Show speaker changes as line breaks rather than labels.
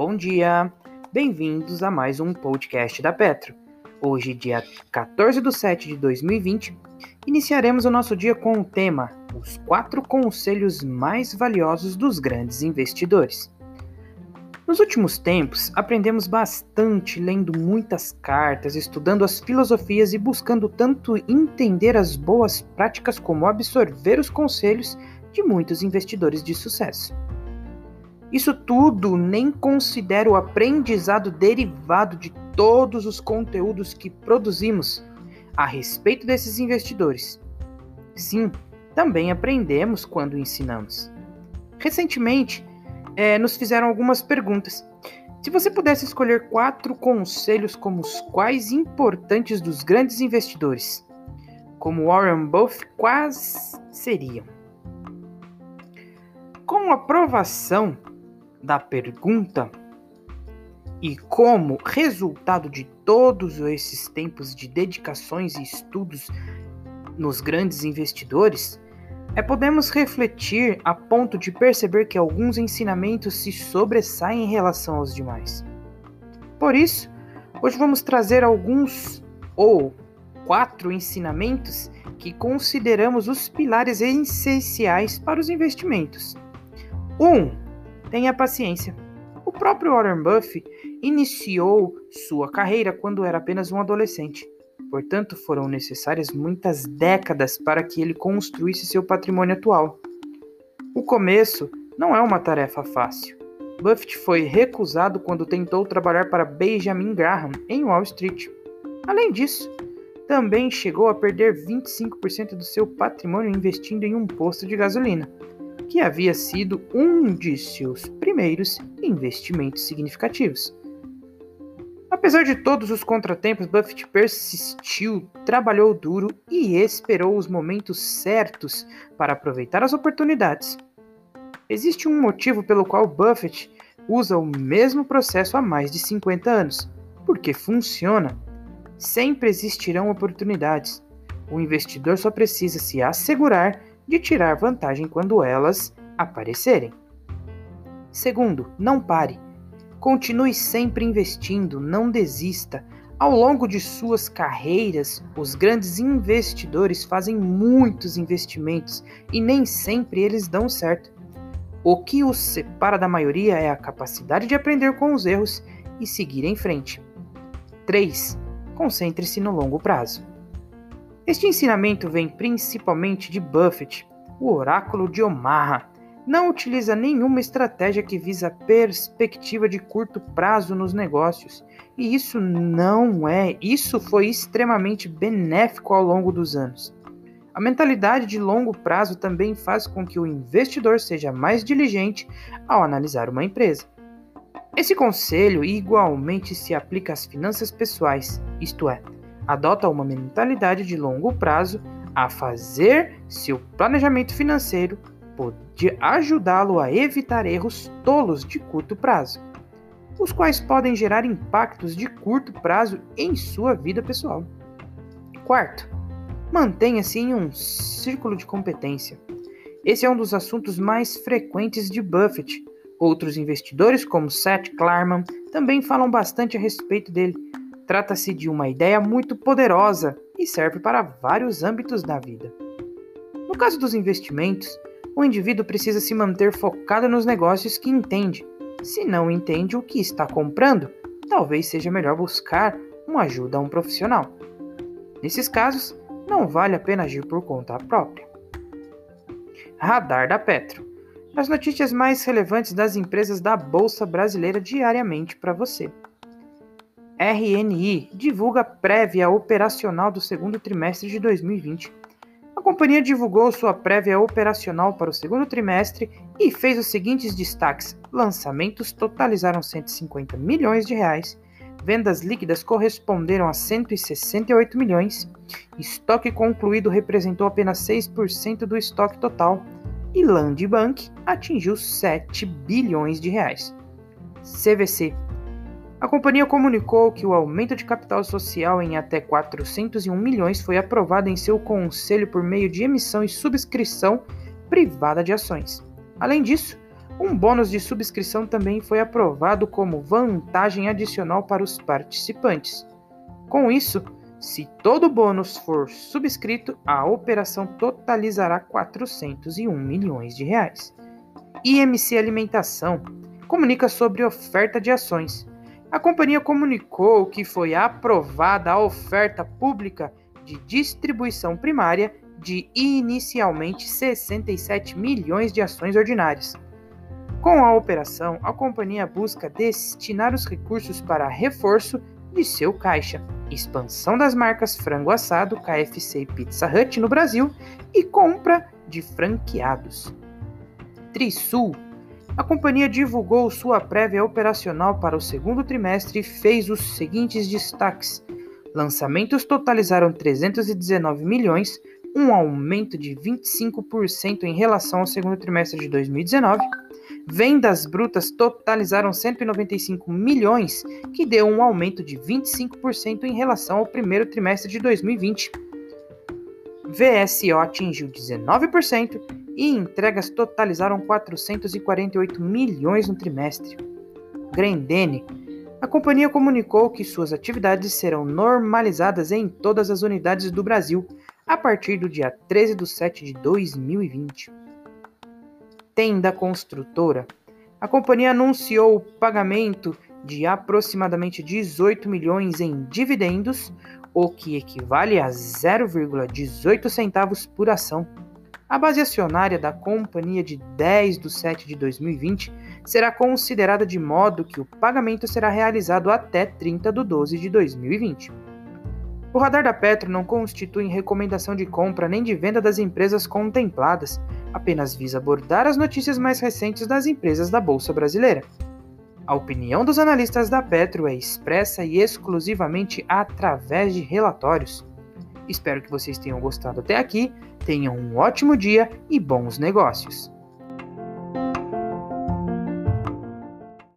bom dia! Bem-vindos a mais um podcast da Petro. Hoje, dia 14 de 7 de 2020, iniciaremos o nosso dia com o tema Os quatro conselhos mais valiosos dos grandes investidores. Nos últimos tempos, aprendemos bastante lendo muitas cartas, estudando as filosofias e buscando tanto entender as boas práticas como absorver os conselhos de muitos investidores de sucesso. Isso tudo nem considera o aprendizado derivado de todos os conteúdos que produzimos a respeito desses investidores. Sim, também aprendemos quando ensinamos. Recentemente, é, nos fizeram algumas perguntas. Se você pudesse escolher quatro conselhos como os quais importantes dos grandes investidores, como Warren Buffett, quais seriam? Com aprovação da pergunta e como resultado de todos esses tempos de dedicações e estudos nos grandes investidores, é podemos refletir a ponto de perceber que alguns ensinamentos se sobressaem em relação aos demais. Por isso, hoje vamos trazer alguns ou quatro ensinamentos que consideramos os pilares essenciais para os investimentos. 1. Um, Tenha paciência. O próprio Warren Buffett iniciou sua carreira quando era apenas um adolescente. Portanto, foram necessárias muitas décadas para que ele construísse seu patrimônio atual. O começo não é uma tarefa fácil. Buffett foi recusado quando tentou trabalhar para Benjamin Graham em Wall Street. Além disso, também chegou a perder 25% do seu patrimônio investindo em um posto de gasolina que havia sido um de seus primeiros investimentos significativos. Apesar de todos os contratempos, Buffett persistiu, trabalhou duro e esperou os momentos certos para aproveitar as oportunidades. Existe um motivo pelo qual Buffett usa o mesmo processo há mais de 50 anos, porque funciona. Sempre existirão oportunidades. O investidor só precisa se assegurar de tirar vantagem quando elas aparecerem. Segundo, não pare. Continue sempre investindo, não desista. Ao longo de suas carreiras, os grandes investidores fazem muitos investimentos e nem sempre eles dão certo. O que os separa da maioria é a capacidade de aprender com os erros e seguir em frente. 3. Concentre-se no longo prazo. Este ensinamento vem principalmente de Buffett, o oráculo de Omaha. Não utiliza nenhuma estratégia que visa perspectiva de curto prazo nos negócios. E isso não é, isso foi extremamente benéfico ao longo dos anos. A mentalidade de longo prazo também faz com que o investidor seja mais diligente ao analisar uma empresa. Esse conselho igualmente se aplica às finanças pessoais, isto é, adota uma mentalidade de longo prazo a fazer seu planejamento financeiro pode ajudá-lo a evitar erros tolos de curto prazo, os quais podem gerar impactos de curto prazo em sua vida pessoal. Quarto, mantenha-se em um círculo de competência. Esse é um dos assuntos mais frequentes de Buffett. Outros investidores, como Seth Klarman, também falam bastante a respeito dele, Trata-se de uma ideia muito poderosa e serve para vários âmbitos da vida. No caso dos investimentos, o indivíduo precisa se manter focado nos negócios que entende. Se não entende o que está comprando, talvez seja melhor buscar uma ajuda a um profissional. Nesses casos, não vale a pena agir por conta própria. Radar da Petro. As notícias mais relevantes das empresas da Bolsa Brasileira diariamente para você. RNI divulga prévia operacional do segundo trimestre de 2020. A companhia divulgou sua prévia operacional para o segundo trimestre e fez os seguintes destaques: lançamentos totalizaram 150 milhões de reais, vendas líquidas corresponderam a 168 milhões, estoque concluído representou apenas 6% do estoque total e Land Bank atingiu 7 bilhões de reais. CVC a companhia comunicou que o aumento de capital social em até 401 milhões foi aprovado em seu conselho por meio de emissão e subscrição privada de ações. Além disso, um bônus de subscrição também foi aprovado como vantagem adicional para os participantes. Com isso, se todo bônus for subscrito, a operação totalizará 401 milhões de reais. IMC Alimentação comunica sobre oferta de ações. A companhia comunicou que foi aprovada a oferta pública de distribuição primária de inicialmente 67 milhões de ações ordinárias. Com a operação, a companhia busca destinar os recursos para reforço de seu caixa expansão das marcas Frango Assado, KFC e Pizza Hut no Brasil e compra de franqueados. Trisul. A companhia divulgou sua prévia operacional para o segundo trimestre e fez os seguintes destaques. Lançamentos totalizaram 319 milhões, um aumento de 25% em relação ao segundo trimestre de 2019 Vendas brutas totalizaram 195 milhões, que deu um aumento de 25% em relação ao primeiro trimestre de 2020. VSO atingiu 19% e entregas totalizaram 448 milhões no trimestre. Grendene. A companhia comunicou que suas atividades serão normalizadas em todas as unidades do Brasil a partir do dia 13 de 7 de 2020 tenda construtora. A companhia anunciou o pagamento de aproximadamente 18 milhões em dividendos, o que equivale a 0,18 centavos por ação. A base acionária da companhia de 10 de 7 de 2020 será considerada de modo que o pagamento será realizado até 30 de 12 de 2020. O radar da Petro não constitui recomendação de compra nem de venda das empresas contempladas, apenas visa abordar as notícias mais recentes das empresas da Bolsa Brasileira. A opinião dos analistas da Petro é expressa e exclusivamente através de relatórios. Espero que vocês tenham gostado até aqui, tenham um ótimo dia e bons negócios!